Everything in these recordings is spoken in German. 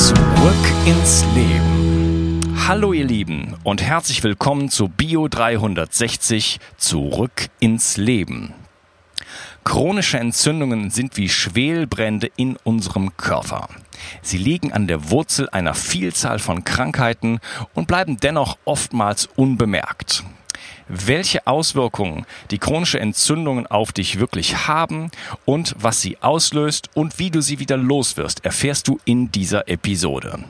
Zurück ins Leben. Hallo ihr Lieben und herzlich willkommen zu Bio 360 Zurück ins Leben. Chronische Entzündungen sind wie Schwelbrände in unserem Körper. Sie liegen an der Wurzel einer Vielzahl von Krankheiten und bleiben dennoch oftmals unbemerkt welche Auswirkungen die chronische Entzündungen auf dich wirklich haben und was sie auslöst und wie du sie wieder loswirst, erfährst du in dieser Episode.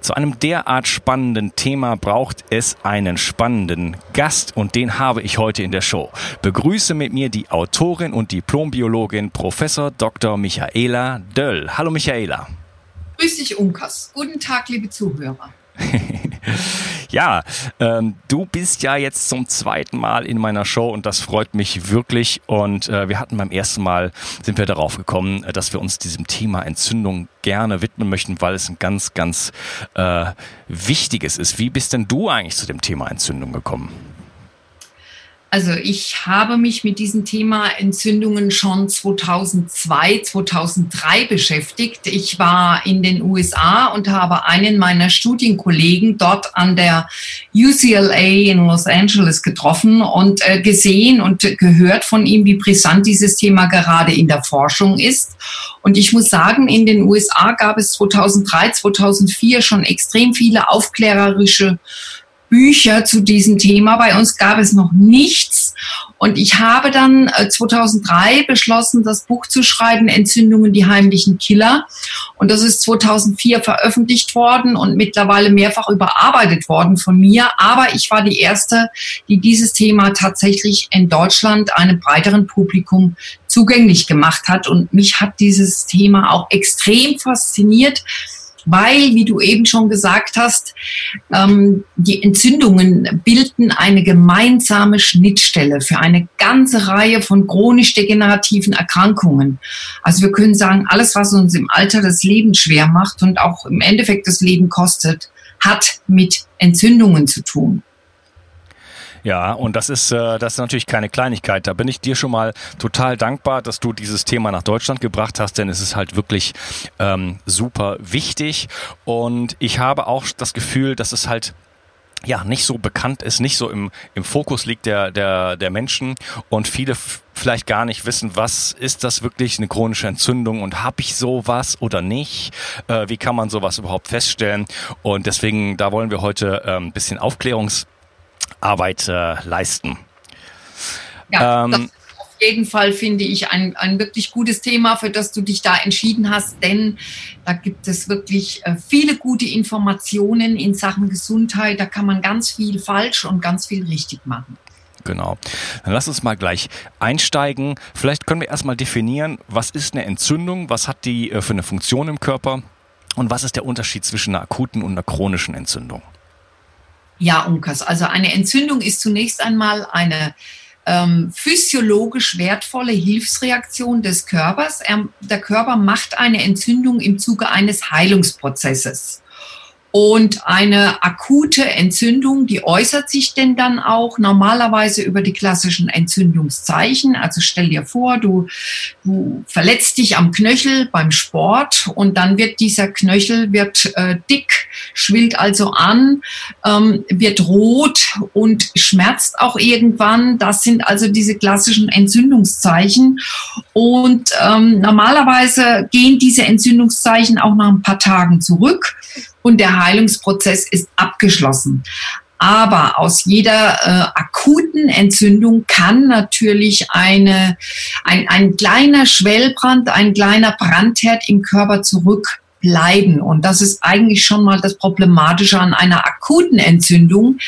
Zu einem derart spannenden Thema braucht es einen spannenden Gast und den habe ich heute in der Show. Begrüße mit mir die Autorin und Diplombiologin Professor Dr. Michaela Döll. Hallo Michaela. Grüß dich, Unkas. Guten Tag, liebe Zuhörer. ja, ähm, du bist ja jetzt zum zweiten Mal in meiner Show und das freut mich wirklich. Und äh, wir hatten beim ersten Mal, sind wir darauf gekommen, äh, dass wir uns diesem Thema Entzündung gerne widmen möchten, weil es ein ganz, ganz äh, wichtiges ist. Wie bist denn du eigentlich zu dem Thema Entzündung gekommen? Also ich habe mich mit diesem Thema Entzündungen schon 2002, 2003 beschäftigt. Ich war in den USA und habe einen meiner Studienkollegen dort an der UCLA in Los Angeles getroffen und äh, gesehen und gehört von ihm, wie brisant dieses Thema gerade in der Forschung ist. Und ich muss sagen, in den USA gab es 2003, 2004 schon extrem viele aufklärerische Bücher zu diesem Thema. Bei uns gab es noch nichts. Und ich habe dann 2003 äh, beschlossen, das Buch zu schreiben, Entzündungen, die heimlichen Killer. Und das ist 2004 veröffentlicht worden und mittlerweile mehrfach überarbeitet worden von mir. Aber ich war die Erste, die dieses Thema tatsächlich in Deutschland einem breiteren Publikum zugänglich gemacht hat. Und mich hat dieses Thema auch extrem fasziniert weil, wie du eben schon gesagt hast, ähm, die Entzündungen bilden eine gemeinsame Schnittstelle für eine ganze Reihe von chronisch degenerativen Erkrankungen. Also wir können sagen, alles, was uns im Alter das Leben schwer macht und auch im Endeffekt das Leben kostet, hat mit Entzündungen zu tun. Ja, und das ist, äh, das ist natürlich keine Kleinigkeit. Da bin ich dir schon mal total dankbar, dass du dieses Thema nach Deutschland gebracht hast, denn es ist halt wirklich ähm, super wichtig. Und ich habe auch das Gefühl, dass es halt ja nicht so bekannt ist, nicht so im, im Fokus liegt der, der, der Menschen und viele vielleicht gar nicht wissen, was ist das wirklich eine chronische Entzündung und habe ich sowas oder nicht? Äh, wie kann man sowas überhaupt feststellen? Und deswegen, da wollen wir heute äh, ein bisschen Aufklärungs Arbeit äh, leisten. Ja, ähm, das ist auf jeden Fall finde ich ein, ein wirklich gutes Thema, für das du dich da entschieden hast, denn da gibt es wirklich äh, viele gute Informationen in Sachen Gesundheit. Da kann man ganz viel falsch und ganz viel richtig machen. Genau. Dann lass uns mal gleich einsteigen. Vielleicht können wir erstmal definieren, was ist eine Entzündung, was hat die äh, für eine Funktion im Körper und was ist der Unterschied zwischen einer akuten und einer chronischen Entzündung? Ja, Unkas. Also eine Entzündung ist zunächst einmal eine ähm, physiologisch wertvolle Hilfsreaktion des Körpers. Er, der Körper macht eine Entzündung im Zuge eines Heilungsprozesses. Und eine akute Entzündung, die äußert sich denn dann auch normalerweise über die klassischen Entzündungszeichen. Also stell dir vor, du, du verletzt dich am Knöchel beim Sport und dann wird dieser Knöchel wird äh, dick, schwillt also an, ähm, wird rot und schmerzt auch irgendwann. Das sind also diese klassischen Entzündungszeichen. Und ähm, normalerweise gehen diese Entzündungszeichen auch nach ein paar Tagen zurück und der Heilungsprozess ist abgeschlossen. Aber aus jeder äh, akuten Entzündung kann natürlich eine, ein, ein kleiner Schwellbrand, ein kleiner Brandherd im Körper zurückbleiben. Und das ist eigentlich schon mal das Problematische an einer akuten Entzündung,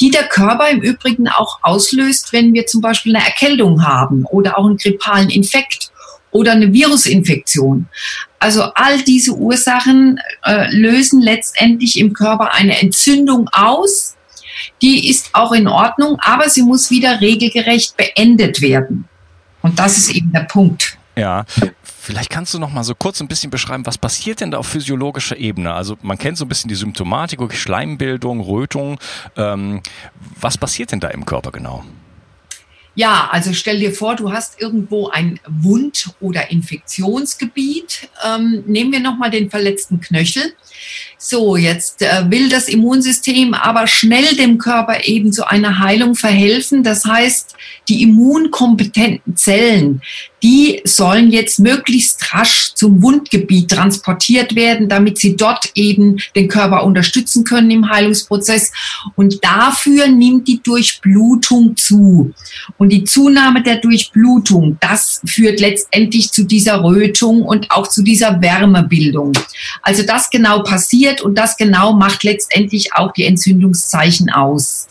die der Körper im Übrigen auch auslöst, wenn wir zum Beispiel eine Erkältung haben oder auch einen grippalen Infekt oder eine Virusinfektion. Also all diese Ursachen äh, lösen letztendlich im Körper eine Entzündung aus. Die ist auch in Ordnung, aber sie muss wieder regelgerecht beendet werden. Und das ist eben der Punkt. Ja, vielleicht kannst du noch mal so kurz ein bisschen beschreiben, was passiert denn da auf physiologischer Ebene? Also man kennt so ein bisschen die Symptomatik, Schleimbildung, Rötung. Ähm, was passiert denn da im Körper genau? Ja, also stell dir vor, du hast irgendwo ein Wund- oder Infektionsgebiet. Ähm, nehmen wir nochmal den verletzten Knöchel. So, jetzt äh, will das Immunsystem aber schnell dem Körper eben zu einer Heilung verhelfen. Das heißt, die immunkompetenten Zellen, die sollen jetzt möglichst rasch zum Wundgebiet transportiert werden, damit sie dort eben den Körper unterstützen können im Heilungsprozess. Und dafür nimmt die Durchblutung zu. Und die Zunahme der Durchblutung, das führt letztendlich zu dieser Rötung und auch zu dieser Wärmebildung. Also das genau passiert und das genau macht letztendlich auch die Entzündungszeichen aus.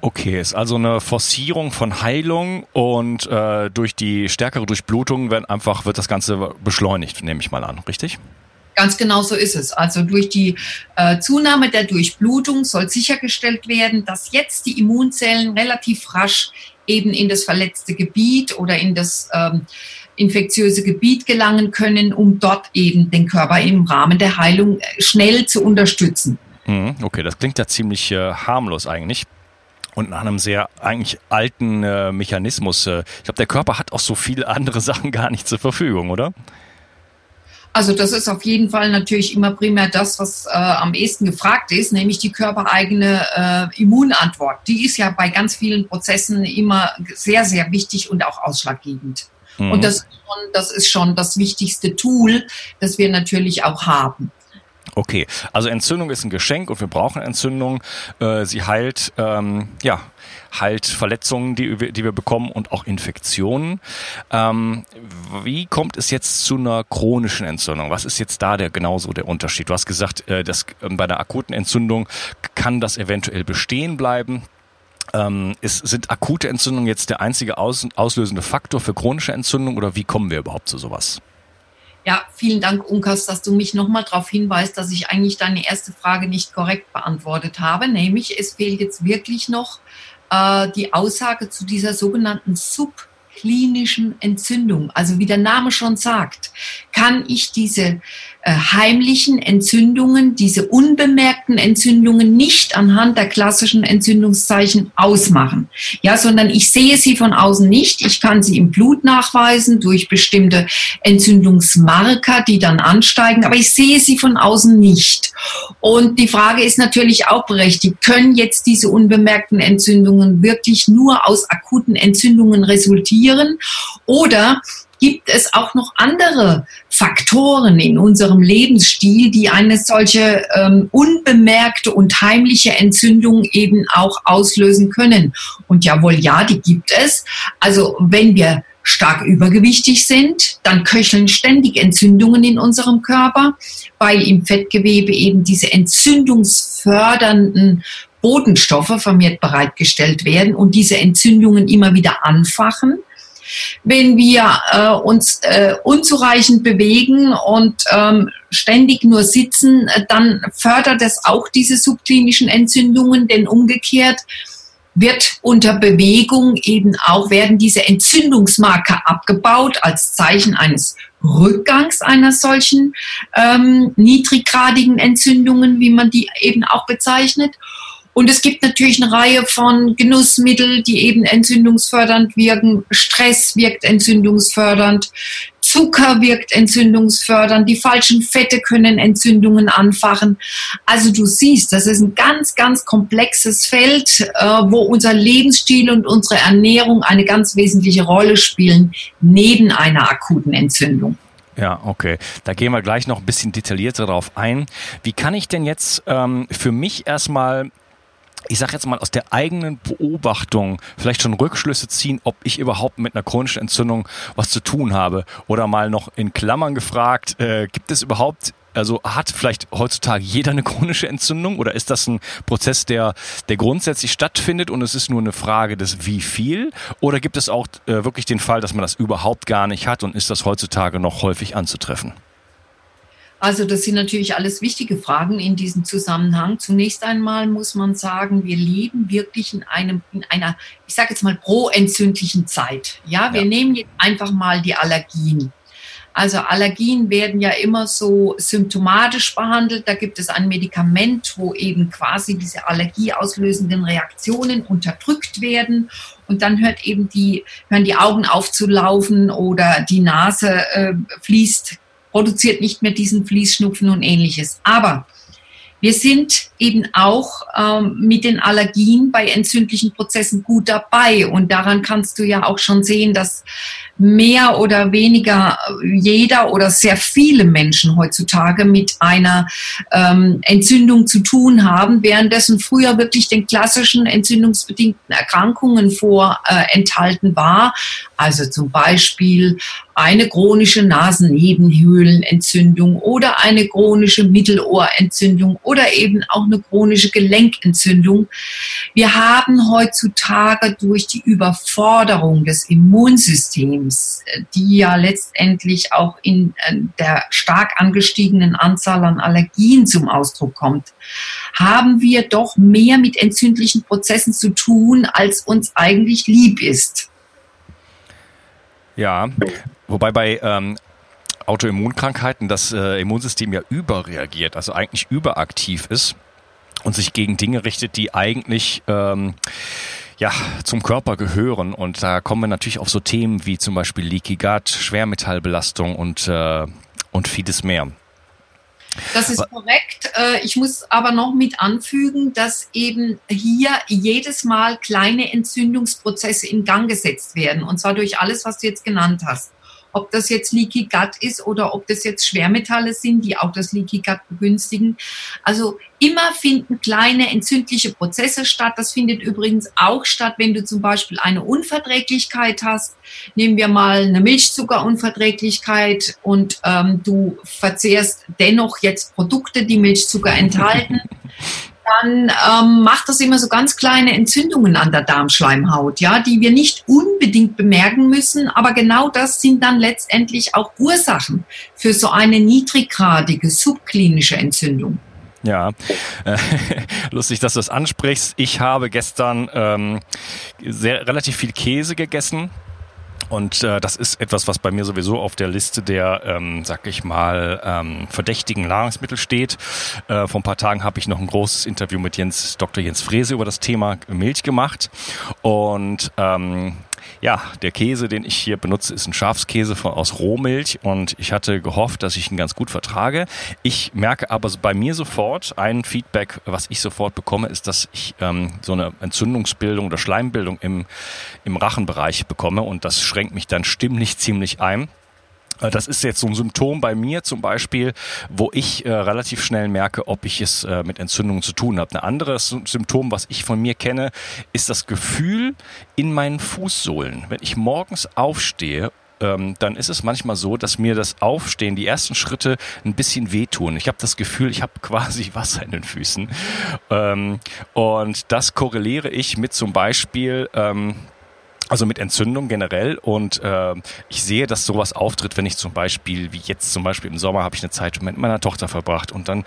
Okay, ist also eine Forcierung von Heilung und äh, durch die stärkere Durchblutung wird einfach wird das Ganze beschleunigt, nehme ich mal an, richtig? Ganz genau so ist es. Also durch die äh, Zunahme der Durchblutung soll sichergestellt werden, dass jetzt die Immunzellen relativ rasch eben in das verletzte Gebiet oder in das ähm, infektiöse Gebiet gelangen können, um dort eben den Körper im Rahmen der Heilung äh, schnell zu unterstützen. Mhm, okay, das klingt ja ziemlich äh, harmlos eigentlich und nach einem sehr eigentlich alten äh, Mechanismus. Äh, ich glaube, der Körper hat auch so viele andere Sachen gar nicht zur Verfügung, oder? Also das ist auf jeden Fall natürlich immer primär das, was äh, am ehesten gefragt ist, nämlich die körpereigene äh, Immunantwort. Die ist ja bei ganz vielen Prozessen immer sehr, sehr wichtig und auch ausschlaggebend. Mhm. Und das, das ist schon das wichtigste Tool, das wir natürlich auch haben. Okay, also Entzündung ist ein Geschenk und wir brauchen Entzündung. Äh, sie heilt, ähm, ja, heilt Verletzungen, die, die wir bekommen und auch Infektionen. Ähm, wie kommt es jetzt zu einer chronischen Entzündung? Was ist jetzt da der genauso der Unterschied? Du hast gesagt, äh, dass äh, bei einer akuten Entzündung kann das eventuell bestehen bleiben. Ähm, ist, sind akute Entzündungen jetzt der einzige aus, auslösende Faktor für chronische Entzündung oder wie kommen wir überhaupt zu sowas? Ja, vielen Dank, Unkas, dass du mich nochmal darauf hinweist, dass ich eigentlich deine erste Frage nicht korrekt beantwortet habe. Nämlich, es fehlt jetzt wirklich noch äh, die Aussage zu dieser sogenannten subklinischen Entzündung. Also wie der Name schon sagt, kann ich diese heimlichen Entzündungen, diese unbemerkten Entzündungen nicht anhand der klassischen Entzündungszeichen ausmachen. Ja, sondern ich sehe sie von außen nicht. Ich kann sie im Blut nachweisen durch bestimmte Entzündungsmarker, die dann ansteigen, aber ich sehe sie von außen nicht. Und die Frage ist natürlich auch berechtigt, können jetzt diese unbemerkten Entzündungen wirklich nur aus akuten Entzündungen resultieren oder gibt es auch noch andere Faktoren in unserem Lebensstil, die eine solche ähm, unbemerkte und heimliche Entzündung eben auch auslösen können. Und jawohl, ja, die gibt es. Also wenn wir stark übergewichtig sind, dann köcheln ständig Entzündungen in unserem Körper, weil im Fettgewebe eben diese entzündungsfördernden Botenstoffe vermehrt bereitgestellt werden und diese Entzündungen immer wieder anfachen. Wenn wir äh, uns äh, unzureichend bewegen und ähm, ständig nur sitzen, dann fördert es auch diese subklinischen Entzündungen, denn umgekehrt wird unter Bewegung eben auch, werden diese Entzündungsmarker abgebaut als Zeichen eines Rückgangs einer solchen ähm, niedriggradigen Entzündungen, wie man die eben auch bezeichnet. Und es gibt natürlich eine Reihe von Genussmitteln, die eben entzündungsfördernd wirken. Stress wirkt entzündungsfördernd. Zucker wirkt entzündungsfördernd. Die falschen Fette können Entzündungen anfachen. Also du siehst, das ist ein ganz, ganz komplexes Feld, äh, wo unser Lebensstil und unsere Ernährung eine ganz wesentliche Rolle spielen, neben einer akuten Entzündung. Ja, okay. Da gehen wir gleich noch ein bisschen detaillierter darauf ein. Wie kann ich denn jetzt ähm, für mich erstmal ich sage jetzt mal aus der eigenen Beobachtung vielleicht schon Rückschlüsse ziehen, ob ich überhaupt mit einer chronischen Entzündung was zu tun habe. Oder mal noch in Klammern gefragt, äh, gibt es überhaupt Also hat vielleicht heutzutage jeder eine chronische Entzündung oder ist das ein Prozess, der, der grundsätzlich stattfindet und es ist nur eine Frage des wie viel? Oder gibt es auch äh, wirklich den Fall, dass man das überhaupt gar nicht hat und ist das heutzutage noch häufig anzutreffen? Also das sind natürlich alles wichtige Fragen in diesem Zusammenhang. Zunächst einmal muss man sagen, wir leben wirklich in einem, in einer, ich sage jetzt mal proentzündlichen Zeit. Ja, wir ja. nehmen jetzt einfach mal die Allergien. Also Allergien werden ja immer so symptomatisch behandelt. Da gibt es ein Medikament, wo eben quasi diese allergieauslösenden Reaktionen unterdrückt werden. Und dann hört eben die, hören die Augen aufzulaufen oder die Nase äh, fließt produziert nicht mehr diesen Fließschnupfen und ähnliches. Aber wir sind eben auch ähm, mit den Allergien bei entzündlichen Prozessen gut dabei. Und daran kannst du ja auch schon sehen, dass mehr oder weniger jeder oder sehr viele Menschen heutzutage mit einer ähm, Entzündung zu tun haben, währenddessen früher wirklich den klassischen entzündungsbedingten Erkrankungen vorenthalten äh, war. Also zum Beispiel eine chronische Nasennebenhöhlenentzündung oder eine chronische Mittelohrentzündung oder eben auch eine chronische Gelenkentzündung. Wir haben heutzutage durch die Überforderung des Immunsystems, die ja letztendlich auch in äh, der stark angestiegenen Anzahl an Allergien zum Ausdruck kommt, haben wir doch mehr mit entzündlichen Prozessen zu tun, als uns eigentlich lieb ist. Ja, wobei bei ähm, Autoimmunkrankheiten das äh, Immunsystem ja überreagiert, also eigentlich überaktiv ist und sich gegen Dinge richtet, die eigentlich ähm, ja, zum Körper gehören. Und da kommen wir natürlich auf so Themen wie zum Beispiel Leaky Gut, Schwermetallbelastung und, äh, und vieles mehr. Das ist korrekt. Äh, ich muss aber noch mit anfügen, dass eben hier jedes Mal kleine Entzündungsprozesse in Gang gesetzt werden. Und zwar durch alles, was du jetzt genannt hast ob das jetzt Leaky Gut ist oder ob das jetzt Schwermetalle sind, die auch das Leaky Gut begünstigen. Also immer finden kleine entzündliche Prozesse statt. Das findet übrigens auch statt, wenn du zum Beispiel eine Unverträglichkeit hast. Nehmen wir mal eine Milchzuckerunverträglichkeit und ähm, du verzehrst dennoch jetzt Produkte, die Milchzucker enthalten. dann ähm, macht das immer so ganz kleine Entzündungen an der Darmschleimhaut, ja, die wir nicht unbedingt bemerken müssen, aber genau das sind dann letztendlich auch Ursachen für so eine niedriggradige subklinische Entzündung. Ja, äh, lustig, dass du das ansprichst. Ich habe gestern ähm, sehr relativ viel Käse gegessen und äh, das ist etwas, was bei mir sowieso auf der Liste der, ähm, sag ich mal, ähm, verdächtigen Nahrungsmittel steht. Äh, vor ein paar Tagen habe ich noch ein großes Interview mit Jens, Dr. Jens Frese über das Thema Milch gemacht. Und ähm, ja, der Käse, den ich hier benutze, ist ein Schafskäse von, aus Rohmilch und ich hatte gehofft, dass ich ihn ganz gut vertrage. Ich merke aber bei mir sofort, ein Feedback, was ich sofort bekomme, ist, dass ich ähm, so eine Entzündungsbildung oder Schleimbildung im, im Rachenbereich bekomme und das schränkt mich dann stimmlich ziemlich ein. Äh, das ist jetzt so ein Symptom bei mir zum Beispiel, wo ich äh, relativ schnell merke, ob ich es äh, mit Entzündungen zu tun habe. Ein anderes Symptom, was ich von mir kenne, ist das Gefühl in meinen Fußsohlen. Wenn ich morgens aufstehe ähm, dann ist es manchmal so, dass mir das Aufstehen, die ersten Schritte ein bisschen wehtun. Ich habe das Gefühl, ich habe quasi Wasser in den Füßen. Ähm, und das korreliere ich mit zum Beispiel ähm, also mit Entzündung generell. Und äh, ich sehe, dass sowas auftritt, wenn ich zum Beispiel, wie jetzt zum Beispiel im Sommer, habe ich eine Zeit mit meiner Tochter verbracht. Und dann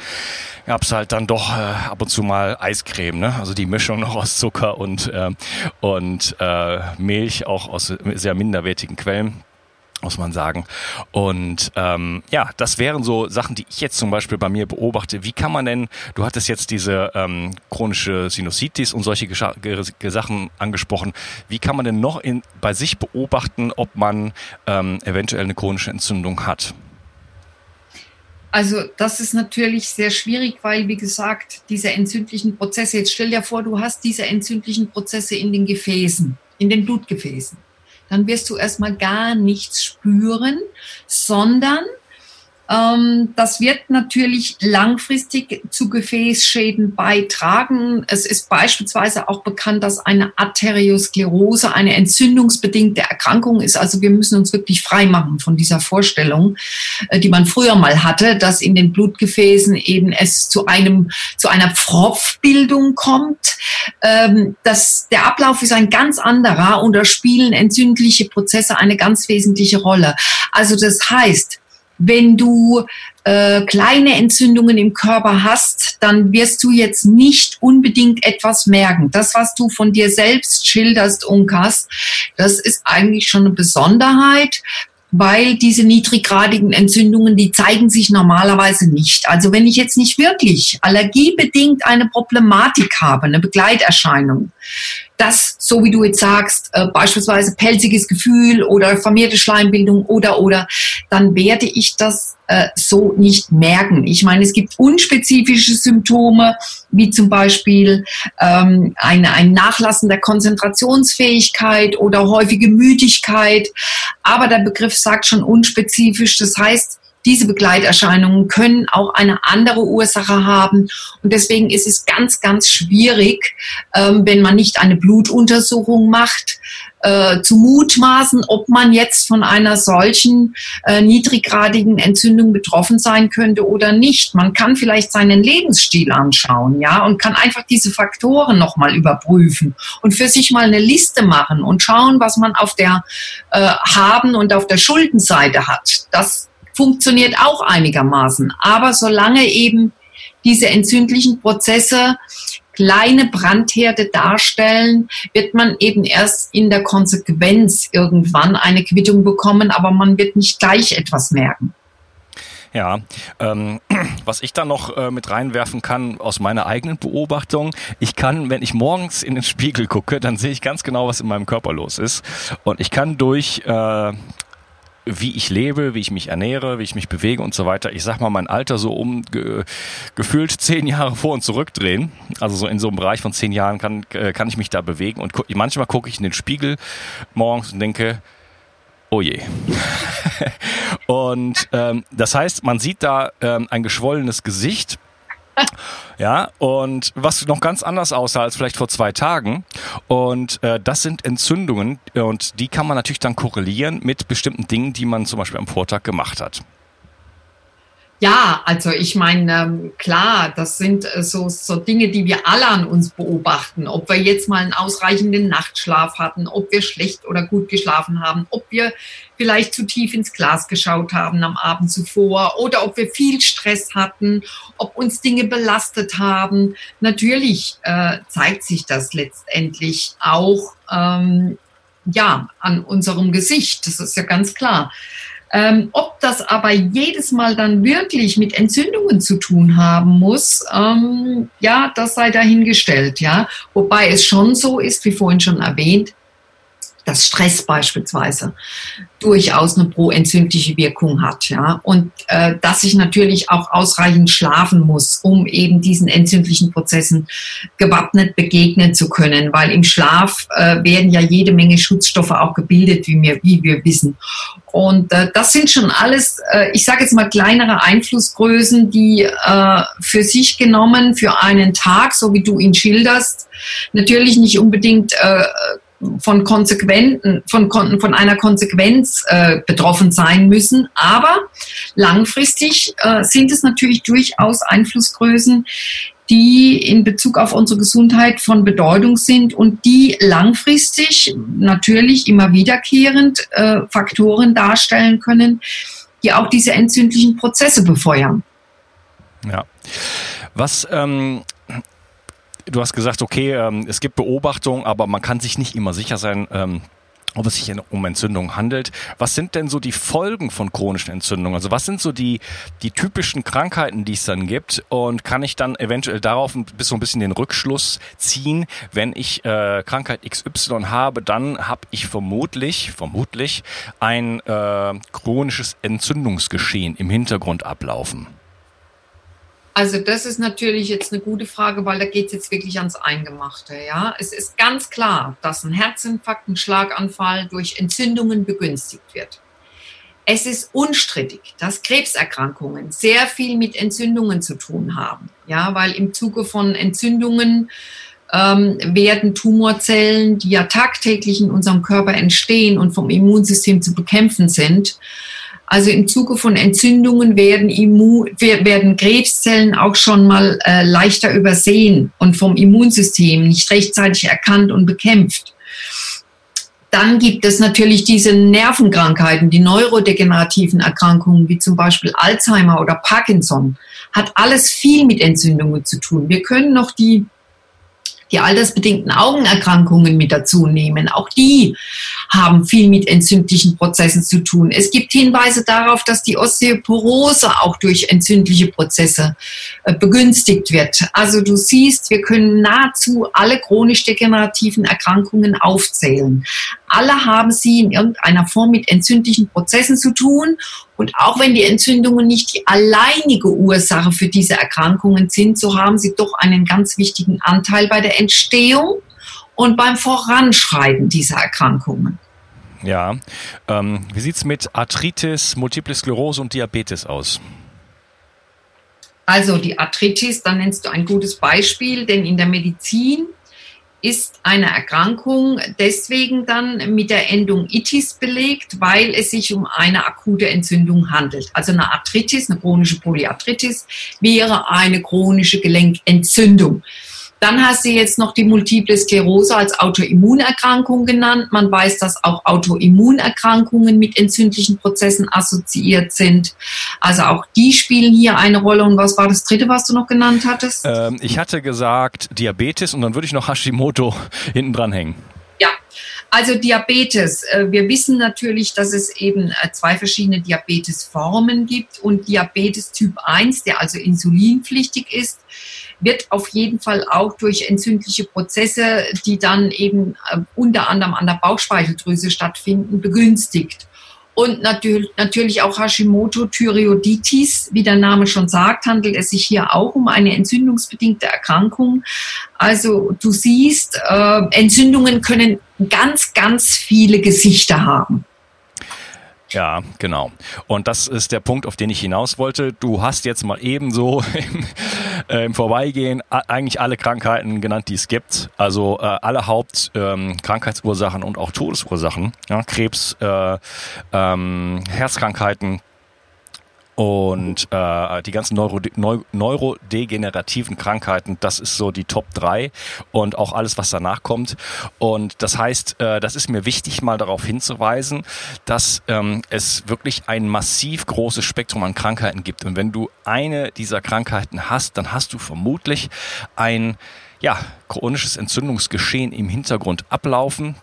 gab es halt dann doch äh, ab und zu mal Eiscreme, ne? also die Mischung noch aus Zucker und, äh, und äh, Milch, auch aus sehr minderwertigen Quellen muss man sagen. Und ähm, ja, das wären so Sachen, die ich jetzt zum Beispiel bei mir beobachte. Wie kann man denn, du hattest jetzt diese ähm, chronische Sinusitis und solche Gescha Sachen angesprochen, wie kann man denn noch in, bei sich beobachten, ob man ähm, eventuell eine chronische Entzündung hat? Also das ist natürlich sehr schwierig, weil, wie gesagt, diese entzündlichen Prozesse, jetzt stell dir vor, du hast diese entzündlichen Prozesse in den Gefäßen, in den Blutgefäßen dann wirst du erstmal gar nichts spüren, sondern das wird natürlich langfristig zu Gefäßschäden beitragen. Es ist beispielsweise auch bekannt, dass eine Arteriosklerose eine entzündungsbedingte Erkrankung ist. Also wir müssen uns wirklich frei machen von dieser Vorstellung, äh, die man früher mal hatte, dass in den Blutgefäßen eben es zu einem, zu einer Pfropfbildung kommt. Ähm, das, der Ablauf ist ein ganz anderer und da spielen entzündliche Prozesse eine ganz wesentliche Rolle. Also das heißt, wenn du äh, kleine Entzündungen im Körper hast, dann wirst du jetzt nicht unbedingt etwas merken. Das, was du von dir selbst schilderst, Unkas, das ist eigentlich schon eine Besonderheit weil diese niedriggradigen Entzündungen, die zeigen sich normalerweise nicht. Also wenn ich jetzt nicht wirklich allergiebedingt eine Problematik habe, eine Begleiterscheinung, das, so wie du jetzt sagst, äh, beispielsweise pelziges Gefühl oder vermehrte Schleimbildung oder oder, dann werde ich das äh, so nicht merken. Ich meine, es gibt unspezifische Symptome, wie zum Beispiel ähm, eine, ein Nachlassen der Konzentrationsfähigkeit oder häufige Müdigkeit. Aber der Begriff sagt schon unspezifisch. Das heißt, diese Begleiterscheinungen können auch eine andere Ursache haben. Und deswegen ist es ganz, ganz schwierig, ähm, wenn man nicht eine Blutuntersuchung macht, äh, zu mutmaßen, ob man jetzt von einer solchen äh, niedriggradigen Entzündung betroffen sein könnte oder nicht. Man kann vielleicht seinen Lebensstil anschauen, ja, und kann einfach diese Faktoren nochmal überprüfen und für sich mal eine Liste machen und schauen, was man auf der äh, Haben- und auf der Schuldenseite hat. Das funktioniert auch einigermaßen. Aber solange eben diese entzündlichen Prozesse kleine Brandherde darstellen, wird man eben erst in der Konsequenz irgendwann eine Quittung bekommen, aber man wird nicht gleich etwas merken. Ja, ähm, was ich da noch äh, mit reinwerfen kann aus meiner eigenen Beobachtung, ich kann, wenn ich morgens in den Spiegel gucke, dann sehe ich ganz genau, was in meinem Körper los ist. Und ich kann durch äh, wie ich lebe, wie ich mich ernähre, wie ich mich bewege und so weiter. Ich sag mal, mein Alter so um ge, gefühlt zehn Jahre vor und zurückdrehen. Also so in so einem Bereich von zehn Jahren kann, äh, kann ich mich da bewegen. Und gu manchmal gucke ich in den Spiegel morgens und denke, oh je. und ähm, das heißt, man sieht da ähm, ein geschwollenes Gesicht ja, und was noch ganz anders aussah als vielleicht vor zwei Tagen. Und äh, das sind Entzündungen und die kann man natürlich dann korrelieren mit bestimmten Dingen, die man zum Beispiel am Vortag gemacht hat. Ja, also ich meine, ähm, klar, das sind äh, so, so Dinge, die wir alle an uns beobachten. Ob wir jetzt mal einen ausreichenden Nachtschlaf hatten, ob wir schlecht oder gut geschlafen haben, ob wir vielleicht zu tief ins Glas geschaut haben am Abend zuvor oder ob wir viel Stress hatten, ob uns Dinge belastet haben. Natürlich äh, zeigt sich das letztendlich auch ähm, ja an unserem Gesicht. Das ist ja ganz klar. Ähm, ob das aber jedes Mal dann wirklich mit Entzündungen zu tun haben muss, ähm, ja, das sei dahingestellt, ja. Wobei es schon so ist, wie vorhin schon erwähnt, dass Stress beispielsweise durchaus eine proentzündliche Wirkung hat, ja, und äh, dass ich natürlich auch ausreichend schlafen muss, um eben diesen entzündlichen Prozessen gewappnet begegnen zu können, weil im Schlaf äh, werden ja jede Menge Schutzstoffe auch gebildet, wie wir, wie wir wissen. Und äh, das sind schon alles, äh, ich sage jetzt mal kleinere Einflussgrößen, die äh, für sich genommen für einen Tag, so wie du ihn schilderst, natürlich nicht unbedingt äh, von Konsequenten, von, von einer Konsequenz äh, betroffen sein müssen. Aber langfristig äh, sind es natürlich durchaus Einflussgrößen, die in Bezug auf unsere Gesundheit von Bedeutung sind und die langfristig natürlich immer wiederkehrend äh, Faktoren darstellen können, die auch diese entzündlichen Prozesse befeuern. Ja. Was ähm, du hast gesagt, okay, ähm, es gibt Beobachtungen, aber man kann sich nicht immer sicher sein, ähm, ob es sich um Entzündungen handelt. Was sind denn so die Folgen von chronischen Entzündungen? Also was sind so die, die typischen Krankheiten, die es dann gibt? Und kann ich dann eventuell darauf bis so ein bisschen den Rückschluss ziehen, wenn ich äh, Krankheit XY habe, dann habe ich vermutlich, vermutlich ein äh, chronisches Entzündungsgeschehen im Hintergrund ablaufen. Also das ist natürlich jetzt eine gute Frage, weil da geht es jetzt wirklich ans Eingemachte. Ja, es ist ganz klar, dass ein Herzinfarkt, ein Schlaganfall durch Entzündungen begünstigt wird. Es ist unstrittig, dass Krebserkrankungen sehr viel mit Entzündungen zu tun haben. Ja, weil im Zuge von Entzündungen ähm, werden Tumorzellen, die ja tagtäglich in unserem Körper entstehen und vom Immunsystem zu bekämpfen sind, also im Zuge von Entzündungen werden, Immun, werden Krebszellen auch schon mal äh, leichter übersehen und vom Immunsystem nicht rechtzeitig erkannt und bekämpft. Dann gibt es natürlich diese Nervenkrankheiten, die neurodegenerativen Erkrankungen, wie zum Beispiel Alzheimer oder Parkinson. Hat alles viel mit Entzündungen zu tun. Wir können noch die die altersbedingten Augenerkrankungen mit dazu nehmen. Auch die haben viel mit entzündlichen Prozessen zu tun. Es gibt Hinweise darauf, dass die Osteoporose auch durch entzündliche Prozesse äh, begünstigt wird. Also du siehst, wir können nahezu alle chronisch degenerativen Erkrankungen aufzählen. Alle haben sie in irgendeiner Form mit entzündlichen Prozessen zu tun. Und auch wenn die Entzündungen nicht die alleinige Ursache für diese Erkrankungen sind, so haben sie doch einen ganz wichtigen Anteil bei der Entstehung und beim Voranschreiten dieser Erkrankungen. Ja, ähm, wie sieht es mit Arthritis, Multiple Sklerose und Diabetes aus? Also die Arthritis, da nennst du ein gutes Beispiel, denn in der Medizin ist eine Erkrankung deswegen dann mit der Endung itis belegt, weil es sich um eine akute Entzündung handelt. Also eine Arthritis, eine chronische Polyarthritis wäre eine chronische Gelenkentzündung. Dann hast du jetzt noch die Multiple Sklerose als Autoimmunerkrankung genannt. Man weiß, dass auch Autoimmunerkrankungen mit entzündlichen Prozessen assoziiert sind. Also auch die spielen hier eine Rolle. Und was war das dritte, was du noch genannt hattest? Ähm, ich hatte gesagt Diabetes und dann würde ich noch Hashimoto hinten dran hängen. Also Diabetes. Äh, wir wissen natürlich, dass es eben äh, zwei verschiedene Diabetesformen gibt und Diabetes Typ 1, der also insulinpflichtig ist, wird auf jeden Fall auch durch entzündliche Prozesse, die dann eben äh, unter anderem an der Bauchspeicheldrüse stattfinden, begünstigt. Und natürlich, auch Hashimoto-Thyreoiditis, wie der Name schon sagt, handelt es sich hier auch um eine entzündungsbedingte Erkrankung. Also du siehst, Entzündungen können ganz, ganz viele Gesichter haben. Ja, genau. Und das ist der Punkt, auf den ich hinaus wollte. Du hast jetzt mal ebenso im, äh, im Vorbeigehen eigentlich alle Krankheiten genannt, die es gibt. Also äh, alle Hauptkrankheitsursachen ähm, und auch Todesursachen. Ja, Krebs, äh, ähm, Herzkrankheiten, und äh, die ganzen Neuro, Neu, neurodegenerativen Krankheiten, das ist so die Top 3 und auch alles, was danach kommt. Und das heißt, äh, das ist mir wichtig, mal darauf hinzuweisen, dass ähm, es wirklich ein massiv großes Spektrum an Krankheiten gibt. Und wenn du eine dieser Krankheiten hast, dann hast du vermutlich ein ja, chronisches Entzündungsgeschehen im Hintergrund ablaufen.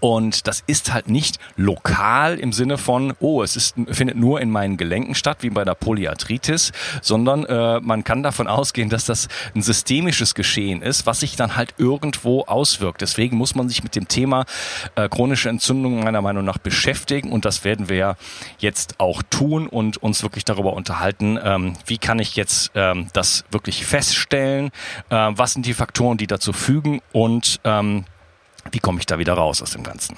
Und das ist halt nicht lokal im Sinne von, oh, es ist, findet nur in meinen Gelenken statt, wie bei der Polyarthritis, sondern äh, man kann davon ausgehen, dass das ein systemisches Geschehen ist, was sich dann halt irgendwo auswirkt. Deswegen muss man sich mit dem Thema äh, chronische Entzündungen meiner Meinung nach beschäftigen und das werden wir ja jetzt auch tun und uns wirklich darüber unterhalten, ähm, wie kann ich jetzt ähm, das wirklich feststellen, äh, was sind die Faktoren, die dazu fügen und ähm, wie komme ich da wieder raus aus dem Ganzen?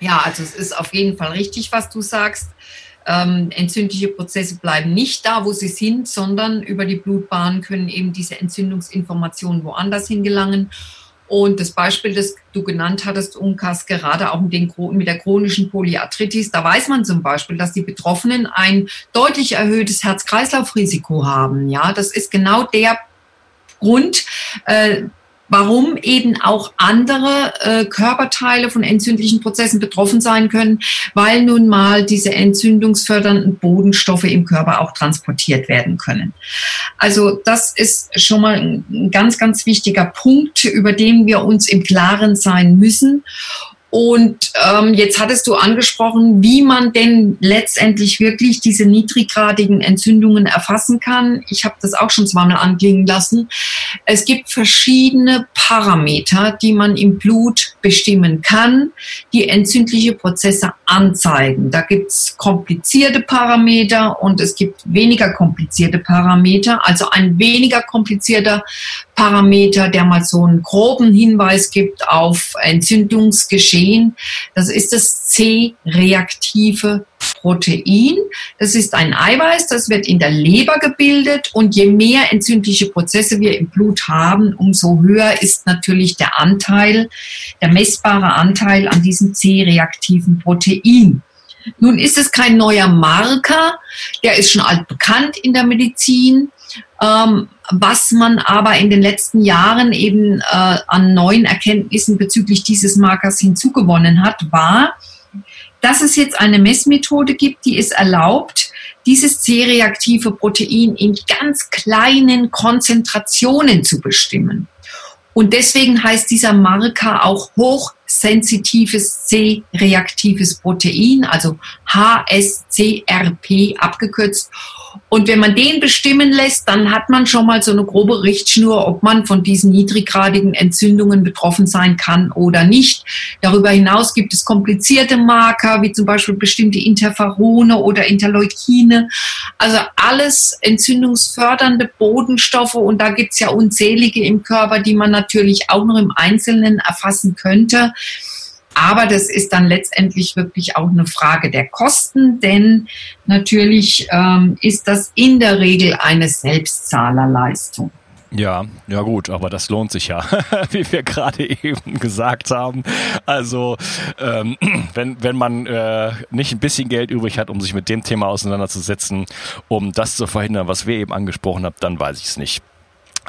Ja, also es ist auf jeden Fall richtig, was du sagst. Ähm, entzündliche Prozesse bleiben nicht da, wo sie sind, sondern über die Blutbahn können eben diese Entzündungsinformationen woanders hingelangen. Und das Beispiel, das du genannt hattest, Unkas, gerade auch mit, den, mit der chronischen Polyarthritis, da weiß man zum Beispiel, dass die Betroffenen ein deutlich erhöhtes Herz-Kreislauf-Risiko haben. Ja, das ist genau der Grund, äh, warum eben auch andere äh, Körperteile von entzündlichen Prozessen betroffen sein können, weil nun mal diese entzündungsfördernden Bodenstoffe im Körper auch transportiert werden können. Also das ist schon mal ein ganz, ganz wichtiger Punkt, über den wir uns im Klaren sein müssen. Und ähm, jetzt hattest du angesprochen, wie man denn letztendlich wirklich diese niedriggradigen Entzündungen erfassen kann. Ich habe das auch schon zweimal anklingen lassen. Es gibt verschiedene Parameter, die man im Blut bestimmen kann, die entzündliche Prozesse anzeigen. Da gibt es komplizierte Parameter und es gibt weniger komplizierte Parameter. Also ein weniger komplizierter Parameter, der mal so einen groben Hinweis gibt auf Entzündungsgeschehen. Das ist das C-reaktive Protein. Das ist ein Eiweiß, das wird in der Leber gebildet und je mehr entzündliche Prozesse wir im Blut haben, umso höher ist natürlich der Anteil, der messbare Anteil an diesem C-reaktiven Protein. Nun ist es kein neuer Marker, der ist schon altbekannt in der Medizin. Ähm, was man aber in den letzten Jahren eben äh, an neuen Erkenntnissen bezüglich dieses Markers hinzugewonnen hat, war, dass es jetzt eine Messmethode gibt, die es erlaubt, dieses C-reaktive Protein in ganz kleinen Konzentrationen zu bestimmen. Und deswegen heißt dieser Marker auch hochsensitives C-reaktives Protein, also HSCRP abgekürzt. Und wenn man den bestimmen lässt, dann hat man schon mal so eine grobe Richtschnur, ob man von diesen niedriggradigen Entzündungen betroffen sein kann oder nicht. Darüber hinaus gibt es komplizierte Marker, wie zum Beispiel bestimmte Interferone oder Interleukine. Also alles entzündungsfördernde Bodenstoffe. Und da gibt es ja unzählige im Körper, die man natürlich auch noch im Einzelnen erfassen könnte. Aber das ist dann letztendlich wirklich auch eine Frage der Kosten, denn natürlich ähm, ist das in der Regel eine Selbstzahlerleistung. Ja, ja gut, aber das lohnt sich ja, wie wir gerade eben gesagt haben. Also ähm, wenn, wenn man äh, nicht ein bisschen Geld übrig hat, um sich mit dem Thema auseinanderzusetzen, um das zu verhindern, was wir eben angesprochen haben, dann weiß ich es nicht.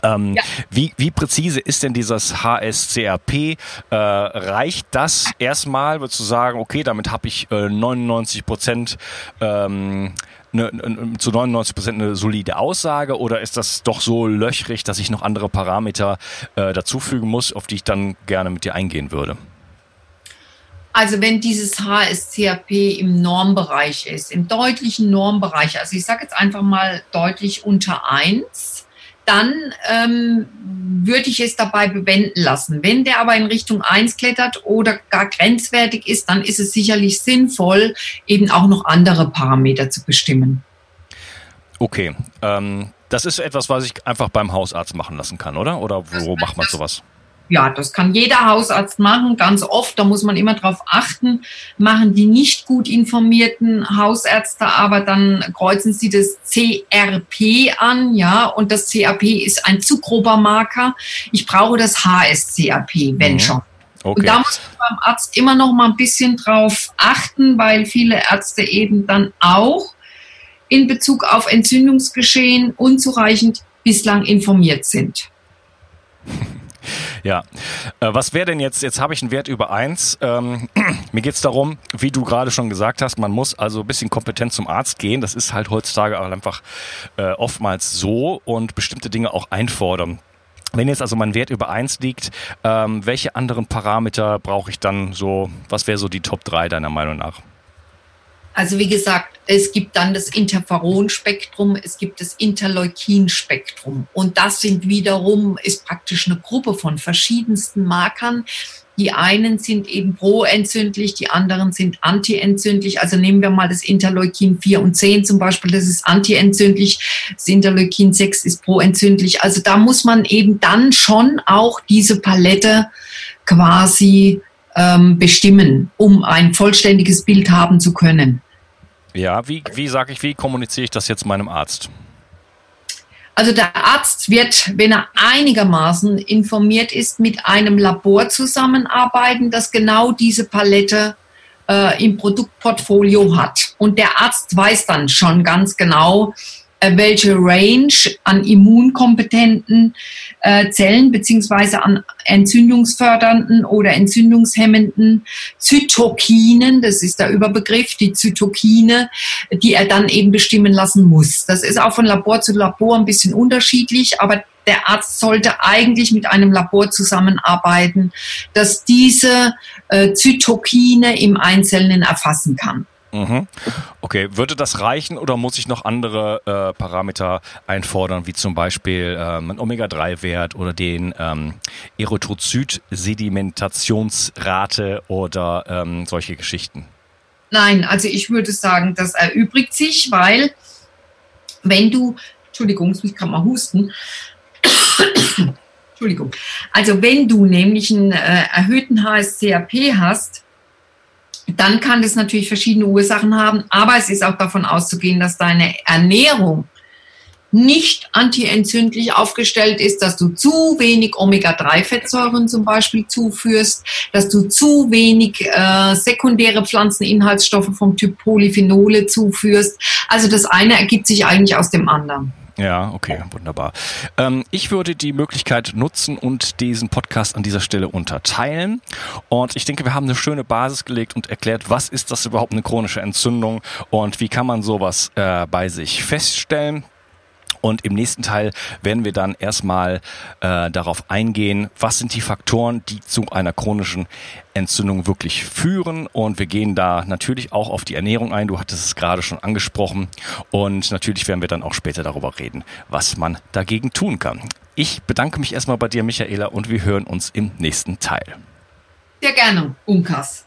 Ähm, ja. wie, wie präzise ist denn dieses HSCRP? Äh, reicht das erstmal, zu sagen, okay, damit habe ich äh, 99 Prozent ähm, ne, ne, zu 99 Prozent eine solide Aussage oder ist das doch so löchrig, dass ich noch andere Parameter äh, dazufügen muss, auf die ich dann gerne mit dir eingehen würde? Also wenn dieses HSCRP im Normbereich ist, im deutlichen Normbereich, also ich sage jetzt einfach mal deutlich unter 1, dann ähm, würde ich es dabei bewenden lassen. Wenn der aber in Richtung 1 klettert oder gar grenzwertig ist, dann ist es sicherlich sinnvoll, eben auch noch andere Parameter zu bestimmen. Okay, ähm, das ist etwas, was ich einfach beim Hausarzt machen lassen kann, oder? Oder wo macht man sowas? Ja, das kann jeder Hausarzt machen. Ganz oft, da muss man immer drauf achten, machen die nicht gut informierten Hausärzte, aber dann kreuzen sie das CRP an, ja, und das CRP ist ein zu grober Marker. Ich brauche das HSCRP, wenn mhm. schon. Okay. Und da muss man beim Arzt immer noch mal ein bisschen drauf achten, weil viele Ärzte eben dann auch in Bezug auf Entzündungsgeschehen unzureichend bislang informiert sind. Ja. Äh, was wäre denn jetzt, jetzt habe ich einen Wert über eins. Ähm, mir geht es darum, wie du gerade schon gesagt hast, man muss also ein bisschen kompetent zum Arzt gehen. Das ist halt heutzutage einfach äh, oftmals so und bestimmte Dinge auch einfordern. Wenn jetzt also mein Wert über eins liegt, ähm, welche anderen Parameter brauche ich dann so, was wäre so die Top 3 deiner Meinung nach? Also wie gesagt, es gibt dann das Interferonspektrum, es gibt das Interleukinspektrum und das sind wiederum ist praktisch eine Gruppe von verschiedensten Markern. Die einen sind eben proentzündlich, die anderen sind antientzündlich. Also nehmen wir mal das Interleukin 4 und 10 zum Beispiel, das ist antientzündlich. Das Interleukin 6 ist proentzündlich. Also da muss man eben dann schon auch diese Palette quasi ähm, bestimmen, um ein vollständiges Bild haben zu können. Ja, wie, wie sage ich, wie kommuniziere ich das jetzt meinem Arzt? Also der Arzt wird, wenn er einigermaßen informiert ist, mit einem Labor zusammenarbeiten, das genau diese Palette äh, im Produktportfolio hat. Und der Arzt weiß dann schon ganz genau, welche Range an immunkompetenten äh, Zellen beziehungsweise an entzündungsfördernden oder entzündungshemmenden Zytokinen, das ist der Überbegriff, die Zytokine, die er dann eben bestimmen lassen muss. Das ist auch von Labor zu Labor ein bisschen unterschiedlich, aber der Arzt sollte eigentlich mit einem Labor zusammenarbeiten, das diese äh, Zytokine im Einzelnen erfassen kann. Mhm. Okay, würde das reichen oder muss ich noch andere äh, Parameter einfordern, wie zum Beispiel ähm, ein Omega-3-Wert oder den ähm, Erythrozyt-Sedimentationsrate oder ähm, solche Geschichten? Nein, also ich würde sagen, das erübrigt sich, weil wenn du, Entschuldigung, ich gerade mal husten. Entschuldigung. Also wenn du nämlich einen äh, erhöhten HSCRP hast, dann kann das natürlich verschiedene Ursachen haben, aber es ist auch davon auszugehen, dass deine Ernährung nicht antientzündlich aufgestellt ist, dass du zu wenig Omega-3-Fettsäuren zum Beispiel zuführst, dass du zu wenig äh, sekundäre Pflanzeninhaltsstoffe vom Typ Polyphenole zuführst. Also das eine ergibt sich eigentlich aus dem anderen. Ja, okay, wunderbar. Ähm, ich würde die Möglichkeit nutzen und diesen Podcast an dieser Stelle unterteilen. Und ich denke, wir haben eine schöne Basis gelegt und erklärt, was ist das überhaupt eine chronische Entzündung und wie kann man sowas äh, bei sich feststellen. Und im nächsten Teil werden wir dann erstmal äh, darauf eingehen, was sind die Faktoren, die zu einer chronischen Entzündung wirklich führen. Und wir gehen da natürlich auch auf die Ernährung ein. Du hattest es gerade schon angesprochen. Und natürlich werden wir dann auch später darüber reden, was man dagegen tun kann. Ich bedanke mich erstmal bei dir, Michaela, und wir hören uns im nächsten Teil. Sehr gerne, Unkas.